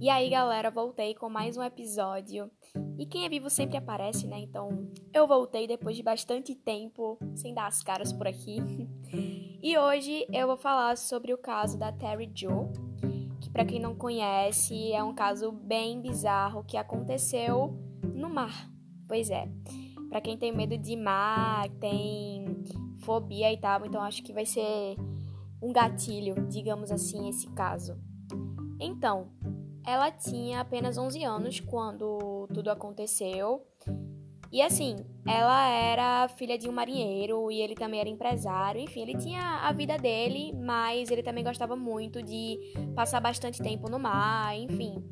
E aí, galera, voltei com mais um episódio. E quem é vivo sempre aparece, né? Então, eu voltei depois de bastante tempo sem dar as caras por aqui. E hoje eu vou falar sobre o caso da Terry Jo, que para quem não conhece, é um caso bem bizarro que aconteceu no mar. Pois é. Para quem tem medo de mar, tem fobia e tal, então acho que vai ser um gatilho, digamos assim, esse caso. Então, ela tinha apenas 11 anos quando tudo aconteceu. E assim, ela era filha de um marinheiro e ele também era empresário. Enfim, ele tinha a vida dele, mas ele também gostava muito de passar bastante tempo no mar. Enfim,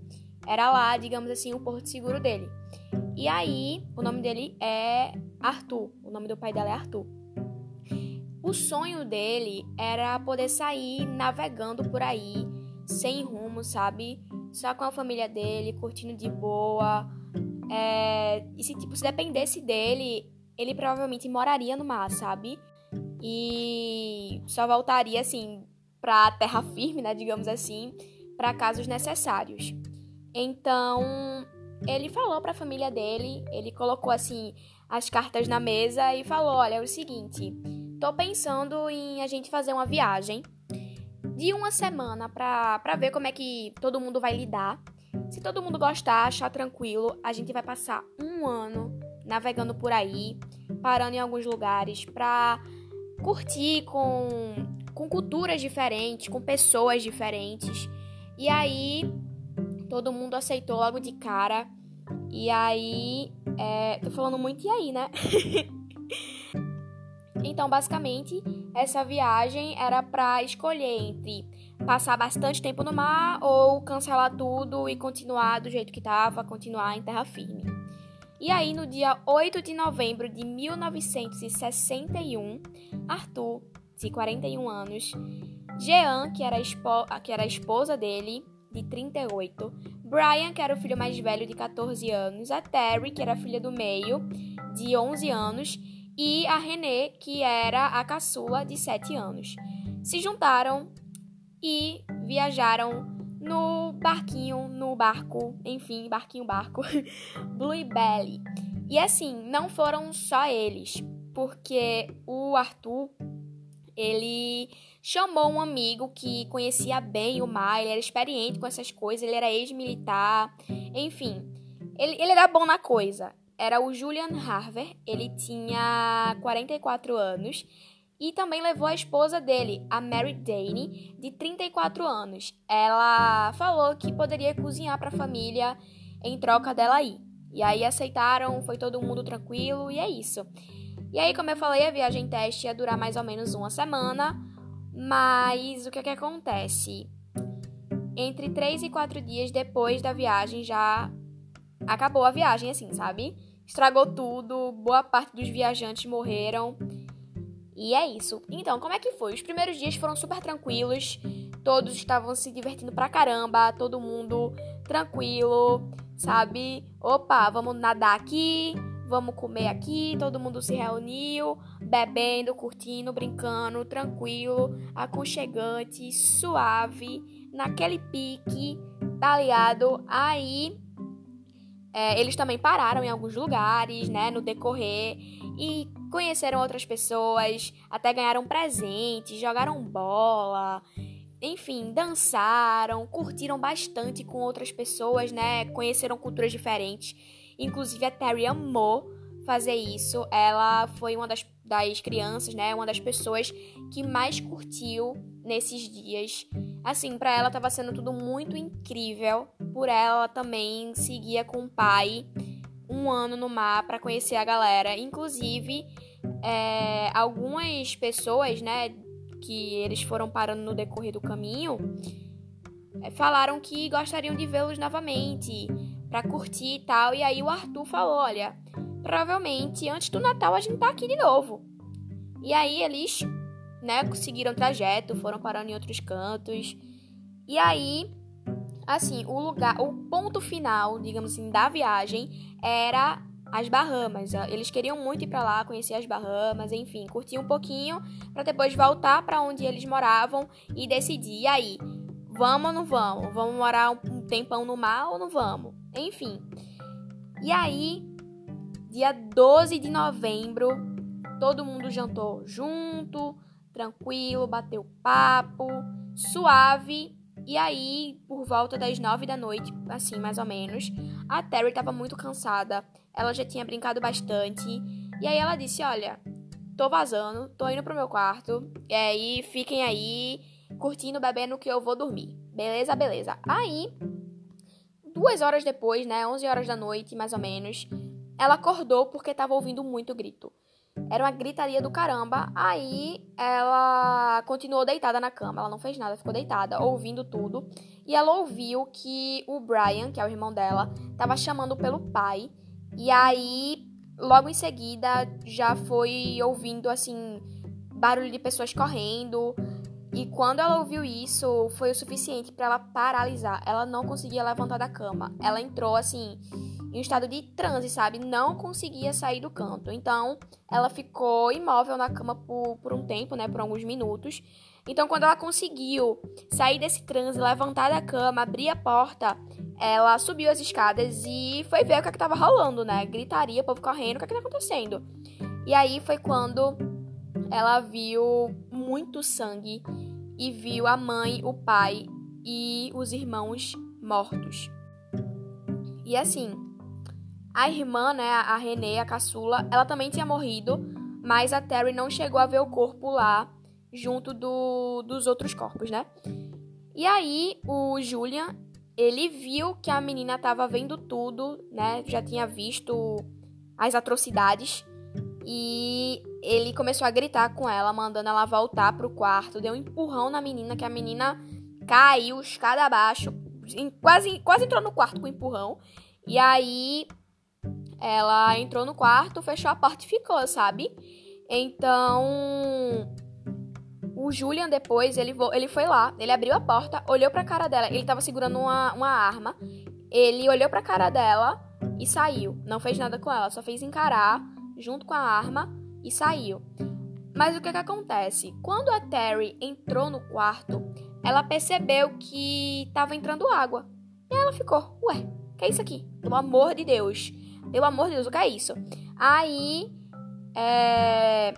era lá, digamos assim, o porto seguro dele. E aí, o nome dele é Arthur. O nome do pai dela é Arthur. O sonho dele era poder sair navegando por aí, sem rumo, sabe? Só com a família dele, curtindo de boa. É, e se, tipo, se dependesse dele, ele provavelmente moraria no mar, sabe? E só voltaria, assim, pra terra firme, né, digamos assim, para casos necessários. Então, ele falou para a família dele, ele colocou, assim, as cartas na mesa e falou: Olha, é o seguinte, tô pensando em a gente fazer uma viagem de uma semana pra, pra ver como é que todo mundo vai lidar. Se todo mundo gostar, achar tranquilo, a gente vai passar um ano navegando por aí, parando em alguns lugares pra curtir com, com culturas diferentes, com pessoas diferentes. E aí, todo mundo aceitou logo de cara. E aí, é, tô falando muito e aí, né? Então, basicamente, essa viagem era para escolher entre passar bastante tempo no mar ou cancelar tudo e continuar do jeito que estava, continuar em terra firme. E aí, no dia 8 de novembro de 1961, Arthur, de 41 anos, Jean, que era, que era a esposa dele, de 38, Brian, que era o filho mais velho, de 14 anos, a Terry, que era a filha do meio, de 11 anos, e a Renée, que era a caçula de 7 anos. Se juntaram e viajaram no barquinho, no barco, enfim, barquinho, barco, Blue Belly. E assim, não foram só eles, porque o Arthur, ele chamou um amigo que conhecia bem o mar, ele era experiente com essas coisas, ele era ex-militar, enfim, ele, ele era bom na coisa era o Julian Harver, ele tinha 44 anos e também levou a esposa dele, a Mary Dane, de 34 anos. Ela falou que poderia cozinhar para a família em troca dela ir. E aí aceitaram, foi todo mundo tranquilo e é isso. E aí, como eu falei, a viagem teste ia durar mais ou menos uma semana, mas o que, é que acontece? Entre 3 e 4 dias depois da viagem já acabou a viagem, assim, sabe? Estragou tudo, boa parte dos viajantes morreram. E é isso. Então, como é que foi? Os primeiros dias foram super tranquilos, todos estavam se divertindo pra caramba, todo mundo tranquilo, sabe? Opa, vamos nadar aqui, vamos comer aqui, todo mundo se reuniu, bebendo, curtindo, brincando, tranquilo, aconchegante, suave, naquele pique, tá ligado? Aí é, eles também pararam em alguns lugares, né, no decorrer e conheceram outras pessoas, até ganharam presentes, jogaram bola, enfim, dançaram, curtiram bastante com outras pessoas, né, conheceram culturas diferentes. Inclusive a Terry amou fazer isso. Ela foi uma das, das crianças, né, uma das pessoas que mais curtiu nesses dias. Assim, para ela estava sendo tudo muito incrível. Por ela também seguia com o pai um ano no mar para conhecer a galera. Inclusive, é, algumas pessoas, né, que eles foram parando no decorrer do caminho, é, falaram que gostariam de vê-los novamente para curtir e tal. E aí o Arthur falou: olha, provavelmente antes do Natal a gente tá aqui de novo. E aí eles né, seguiram trajeto, foram parando em outros cantos. E aí, assim, o lugar, o ponto final, digamos assim, da viagem era as Bahamas. Eles queriam muito ir para lá, conhecer as Bahamas, enfim, curtir um pouquinho para depois voltar para onde eles moravam e decidir. E aí, Vamos ou não vamos? Vamos morar um tempão no mar ou não vamos? Enfim. E aí, dia 12 de novembro, todo mundo jantou junto, tranquilo, bateu papo, suave. E aí, por volta das nove da noite, assim mais ou menos, a Terry estava muito cansada. Ela já tinha brincado bastante. E aí ela disse: Olha, tô vazando, tô indo pro meu quarto. E aí, fiquem aí curtindo, bebendo que eu vou dormir. Beleza, beleza. Aí, duas horas depois, né, 11 horas da noite, mais ou menos, ela acordou porque tava ouvindo muito grito. Era uma gritaria do caramba. Aí ela continuou deitada na cama. Ela não fez nada, ficou deitada, ouvindo tudo. E ela ouviu que o Brian, que é o irmão dela, tava chamando pelo pai. E aí, logo em seguida, já foi ouvindo assim barulho de pessoas correndo, e quando ela ouviu isso, foi o suficiente para ela paralisar. Ela não conseguia levantar da cama. Ela entrou assim em um estado de transe, sabe? Não conseguia sair do canto. Então, ela ficou imóvel na cama por, por um tempo, né? Por alguns minutos. Então, quando ela conseguiu sair desse transe, levantar da cama, abrir a porta, ela subiu as escadas e foi ver o que, é estava rolando, né? Gritaria, povo correndo, o que, é tá acontecendo? E aí foi quando ela viu muito sangue e viu a mãe, o pai e os irmãos mortos. E assim, a irmã, né, a Renée, a caçula, ela também tinha morrido, mas a Terry não chegou a ver o corpo lá junto do, dos outros corpos, né? E aí o Julian, ele viu que a menina estava vendo tudo, né? Já tinha visto as atrocidades e ele começou a gritar com ela, mandando ela voltar pro quarto. Deu um empurrão na menina, que a menina caiu escada abaixo. Quase, quase entrou no quarto com um empurrão. E aí ela entrou no quarto, fechou a porta e ficou, sabe? Então. O Julian depois, ele, ele foi lá, ele abriu a porta, olhou pra cara dela. Ele tava segurando uma, uma arma. Ele olhou pra cara dela e saiu. Não fez nada com ela, só fez encarar junto com a arma e saiu. Mas o que, que acontece? Quando a Terry entrou no quarto, ela percebeu que estava entrando água. E ela ficou, ué, que é isso aqui? Pelo amor de Deus. Pelo amor de Deus, o que é isso? Aí, é...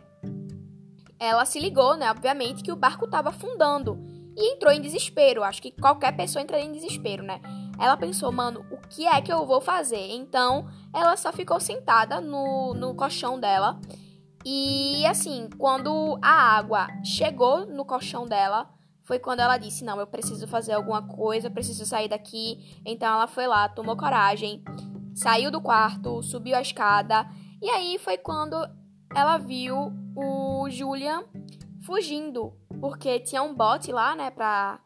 ela se ligou, né? Obviamente, que o barco estava afundando. E entrou em desespero. Acho que qualquer pessoa entraria em desespero, né? Ela pensou, mano, o que é que eu vou fazer? Então, ela só ficou sentada no, no colchão dela. E assim, quando a água chegou no colchão dela, foi quando ela disse: Não, eu preciso fazer alguma coisa, preciso sair daqui. Então ela foi lá, tomou coragem, saiu do quarto, subiu a escada. E aí foi quando ela viu o Julian fugindo, porque tinha um bote lá, né, pra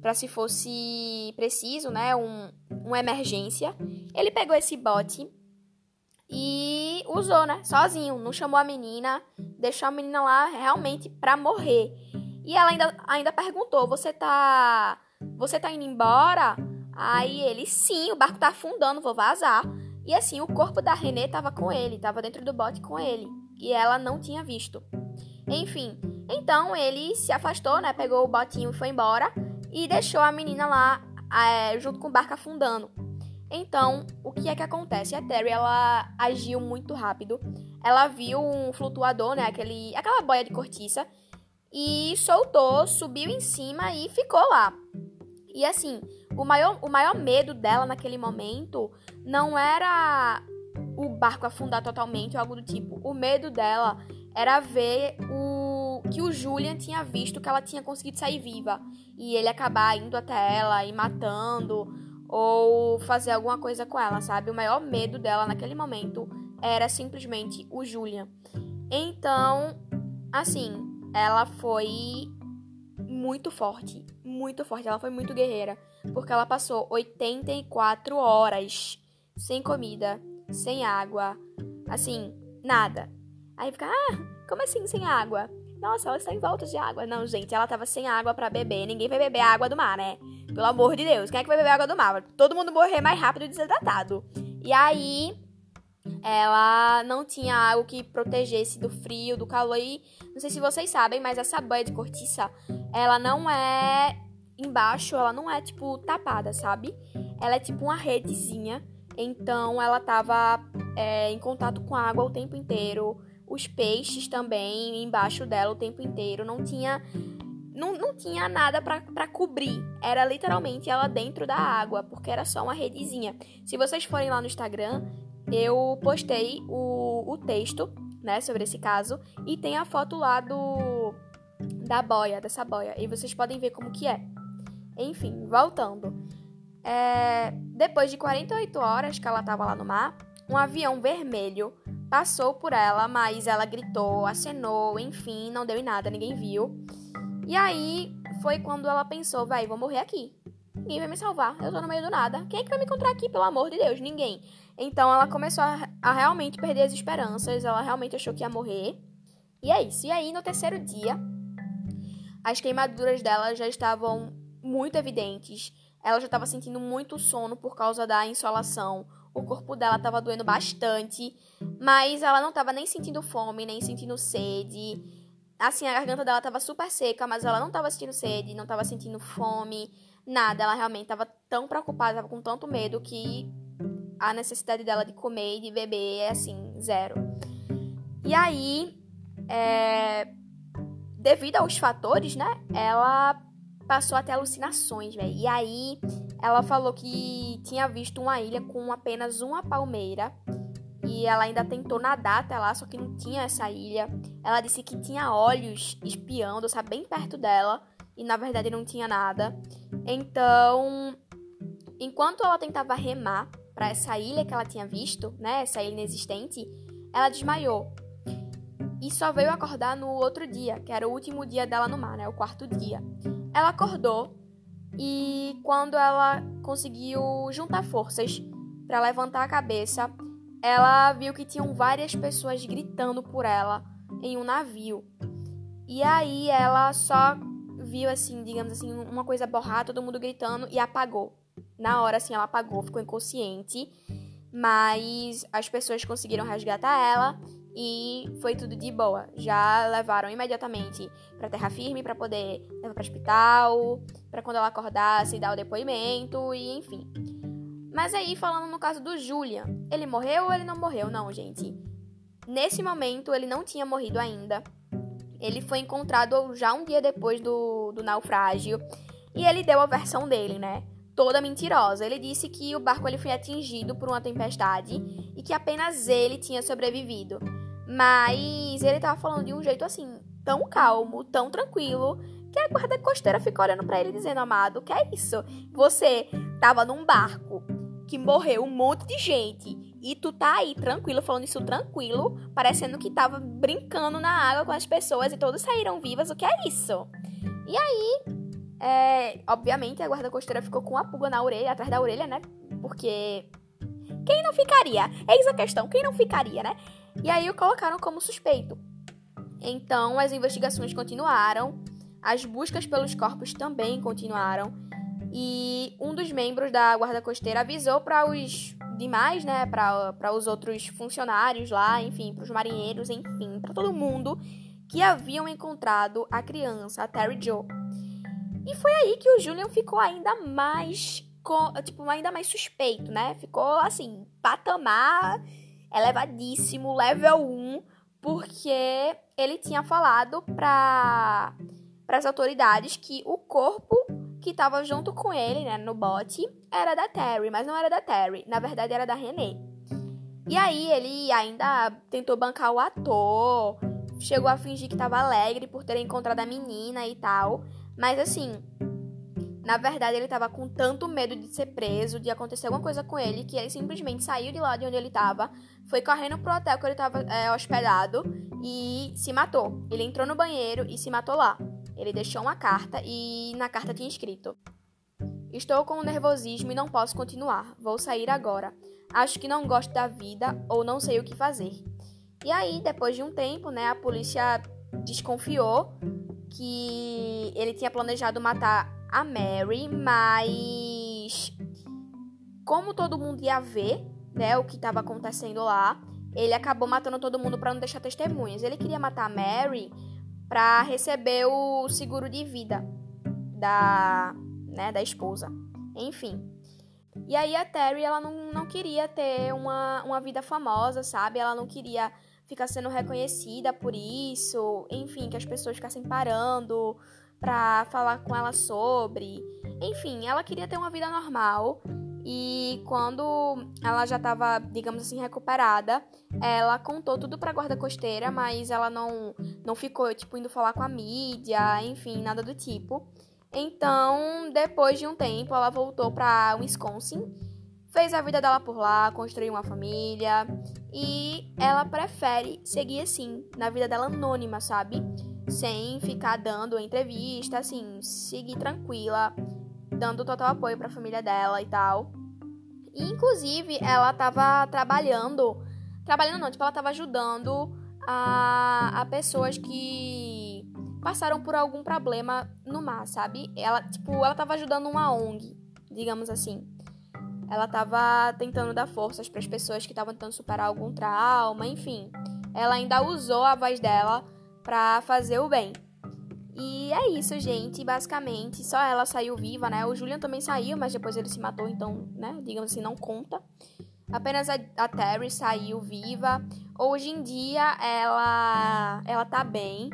para se fosse preciso, né, um, uma emergência. Ele pegou esse bote e usou, né, sozinho, não chamou a menina, deixou a menina lá realmente para morrer. E ela ainda, ainda perguntou: "Você tá você tá indo embora?" Aí ele: "Sim, o barco tá afundando, vou vazar." E assim, o corpo da Renê tava com ele, tava dentro do bote com ele, e ela não tinha visto. Enfim, então ele se afastou, né, pegou o botinho e foi embora e deixou a menina lá é, junto com o barco afundando. Então, o que é que acontece? A Terry, ela agiu muito rápido. Ela viu um flutuador, né? Aquele, aquela boia de cortiça. E soltou, subiu em cima e ficou lá. E assim, o maior, o maior medo dela naquele momento não era o barco afundar totalmente ou algo do tipo. O medo dela era ver o que o Julian tinha visto que ela tinha conseguido sair viva e ele acabar indo até ela e matando ou fazer alguma coisa com ela, sabe? O maior medo dela naquele momento era simplesmente o Julian. Então, assim, ela foi muito forte, muito forte. Ela foi muito guerreira, porque ela passou 84 horas sem comida, sem água, assim, nada. Aí fica, ah, como assim sem água? Nossa, ela está em volta de água. Não, gente, ela tava sem água para beber. Ninguém vai beber água do mar, né? Pelo amor de Deus. Quem é que vai beber água do mar? Todo mundo morrer mais rápido e desidratado. E aí, ela não tinha algo que protegesse do frio, do calor. E não sei se vocês sabem, mas essa boia de cortiça, ela não é embaixo ela não é tipo tapada, sabe? Ela é tipo uma redezinha. Então ela tava é, em contato com a água o tempo inteiro. Os peixes também embaixo dela o tempo inteiro. Não tinha não, não tinha nada para cobrir. Era literalmente ela dentro da água, porque era só uma redezinha. Se vocês forem lá no Instagram, eu postei o, o texto, né, sobre esse caso, e tem a foto lá do da boia, dessa boia, e vocês podem ver como que é. Enfim, voltando. É, depois de 48 horas que ela estava lá no mar, um avião vermelho passou por ela, mas ela gritou, acenou, enfim, não deu em nada, ninguém viu. E aí foi quando ela pensou, vai, vou morrer aqui. Ninguém vai me salvar, eu tô no meio do nada. Quem é que vai me encontrar aqui, pelo amor de Deus? Ninguém. Então ela começou a, a realmente perder as esperanças, ela realmente achou que ia morrer. E é isso. E aí, no terceiro dia, as queimaduras dela já estavam muito evidentes. Ela já estava sentindo muito sono por causa da insolação. O corpo dela estava doendo bastante, mas ela não estava nem sentindo fome, nem sentindo sede assim, a garganta dela tava super seca, mas ela não tava sentindo sede, não tava sentindo fome, nada. Ela realmente tava tão preocupada, tava com tanto medo que a necessidade dela de comer e de beber é assim, zero. E aí, é, devido aos fatores, né, ela passou a ter alucinações, velho. E aí, ela falou que tinha visto uma ilha com apenas uma palmeira e ela ainda tentou nadar até lá, só que não tinha essa ilha. Ela disse que tinha olhos espiando, sabe, bem perto dela, e na verdade não tinha nada. Então, enquanto ela tentava remar para essa ilha que ela tinha visto, né, essa ilha inexistente, ela desmaiou. E só veio acordar no outro dia, que era o último dia dela no mar, né, o quarto dia. Ela acordou e quando ela conseguiu juntar forças para levantar a cabeça, ela viu que tinham várias pessoas gritando por ela em um navio. E aí ela só viu assim, digamos assim, uma coisa borrada, todo mundo gritando e apagou. Na hora assim ela apagou, ficou inconsciente, mas as pessoas conseguiram resgatar ela e foi tudo de boa. Já levaram imediatamente para terra firme para poder levar para hospital, para quando ela acordasse dar o depoimento e enfim. Mas aí, falando no caso do Julian, ele morreu ou ele não morreu? Não, gente. Nesse momento, ele não tinha morrido ainda. Ele foi encontrado já um dia depois do, do naufrágio. E ele deu a versão dele, né? Toda mentirosa. Ele disse que o barco ele foi atingido por uma tempestade e que apenas ele tinha sobrevivido. Mas ele tava falando de um jeito assim, tão calmo, tão tranquilo, que a guarda costeira ficou olhando para ele dizendo: Amado, que é isso? Você tava num barco que morreu um monte de gente. E tu tá aí tranquilo, falando isso tranquilo, parecendo que tava brincando na água com as pessoas e todos saíram vivas. O que é isso? E aí, é, obviamente, a guarda costeira ficou com a pulga na orelha, atrás da orelha, né? Porque. Quem não ficaria? Eis a questão, quem não ficaria, né? E aí o colocaram como suspeito. Então, as investigações continuaram, as buscas pelos corpos também continuaram e um dos membros da guarda costeira avisou para os demais, né, para os outros funcionários lá, enfim, para os marinheiros, enfim, para todo mundo que haviam encontrado a criança, a Terry Joe. E foi aí que o Julian ficou ainda mais tipo, ainda mais suspeito, né? Ficou assim, patamar elevadíssimo, level 1, porque ele tinha falado para as autoridades que o corpo que estava junto com ele, né, no bote, era da Terry, mas não era da Terry, na verdade era da Renee. E aí ele ainda tentou bancar o ator, chegou a fingir que estava alegre por ter encontrado a menina e tal, mas assim, na verdade ele estava com tanto medo de ser preso, de acontecer alguma coisa com ele, que ele simplesmente saiu de lá de onde ele estava, foi correndo pro hotel que ele estava é, hospedado e se matou. Ele entrou no banheiro e se matou lá. Ele deixou uma carta e na carta tinha escrito: Estou com nervosismo e não posso continuar. Vou sair agora. Acho que não gosto da vida ou não sei o que fazer. E aí, depois de um tempo, né, a polícia desconfiou que ele tinha planejado matar a Mary, mas como todo mundo ia ver, né, o que estava acontecendo lá, ele acabou matando todo mundo para não deixar testemunhas. Ele queria matar a Mary para receber o seguro de vida da, né, da esposa. Enfim. E aí a Terry, ela não, não queria ter uma, uma vida famosa, sabe? Ela não queria ficar sendo reconhecida por isso, enfim, que as pessoas ficassem parando pra falar com ela sobre. Enfim, ela queria ter uma vida normal. E quando ela já estava, digamos assim, recuperada, ela contou tudo pra guarda costeira, mas ela não, não ficou, tipo, indo falar com a mídia, enfim, nada do tipo. Então, depois de um tempo, ela voltou pra Wisconsin, fez a vida dela por lá, construiu uma família e ela prefere seguir assim, na vida dela anônima, sabe? Sem ficar dando entrevista, assim, seguir tranquila, dando total apoio pra família dela e tal. E, inclusive, ela tava trabalhando, trabalhando não, tipo, ela tava ajudando a, a pessoas que passaram por algum problema no mar, sabe? Ela, tipo, ela tava ajudando uma ONG, digamos assim. Ela tava tentando dar forças para as pessoas que estavam tentando superar algum trauma, enfim. Ela ainda usou a voz dela para fazer o bem. E é isso, gente. Basicamente, só ela saiu viva, né? O Julian também saiu, mas depois ele se matou, então, né? Digamos assim, não conta. Apenas a, a Terry saiu viva. Hoje em dia, ela, ela tá bem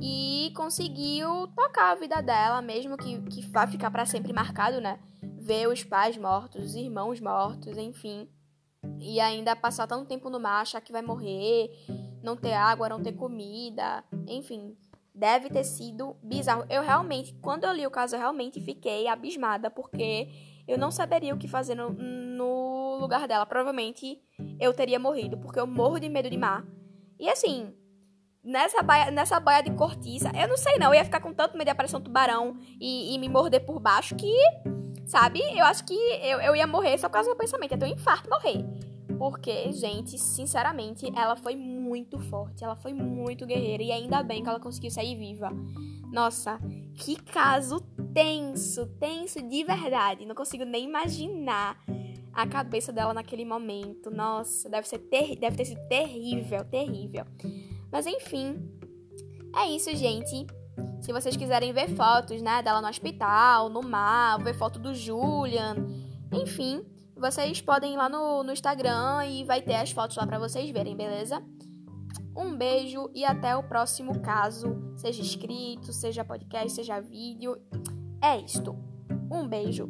e conseguiu tocar a vida dela, mesmo que, que vai ficar para sempre marcado, né? Ver os pais mortos, os irmãos mortos, enfim. E ainda passar tanto tempo no mar, achar que vai morrer, não ter água, não ter comida, enfim. Deve ter sido bizarro. Eu realmente, quando eu li o caso, eu realmente fiquei abismada, porque eu não saberia o que fazer no, no lugar dela. Provavelmente eu teria morrido, porque eu morro de medo de mar. E assim, nessa baia, nessa baia de cortiça. Eu não sei não, eu ia ficar com tanto medo de aparecer um tubarão e, e me morder por baixo que, sabe? Eu acho que eu, eu ia morrer só por causa do meu pensamento. Ia ter um infarto morrer. Porque, gente, sinceramente, ela foi muito forte, ela foi muito guerreira e ainda bem que ela conseguiu sair viva. Nossa, que caso tenso, tenso de verdade. Não consigo nem imaginar a cabeça dela naquele momento. Nossa, deve ser ter... deve ter sido terrível, terrível. Mas enfim, é isso, gente. Se vocês quiserem ver fotos, né, dela no hospital, no mar, ver foto do Julian, enfim, vocês podem ir lá no, no Instagram e vai ter as fotos lá para vocês verem, beleza? Um beijo e até o próximo caso, seja escrito, seja podcast, seja vídeo. É isto. Um beijo.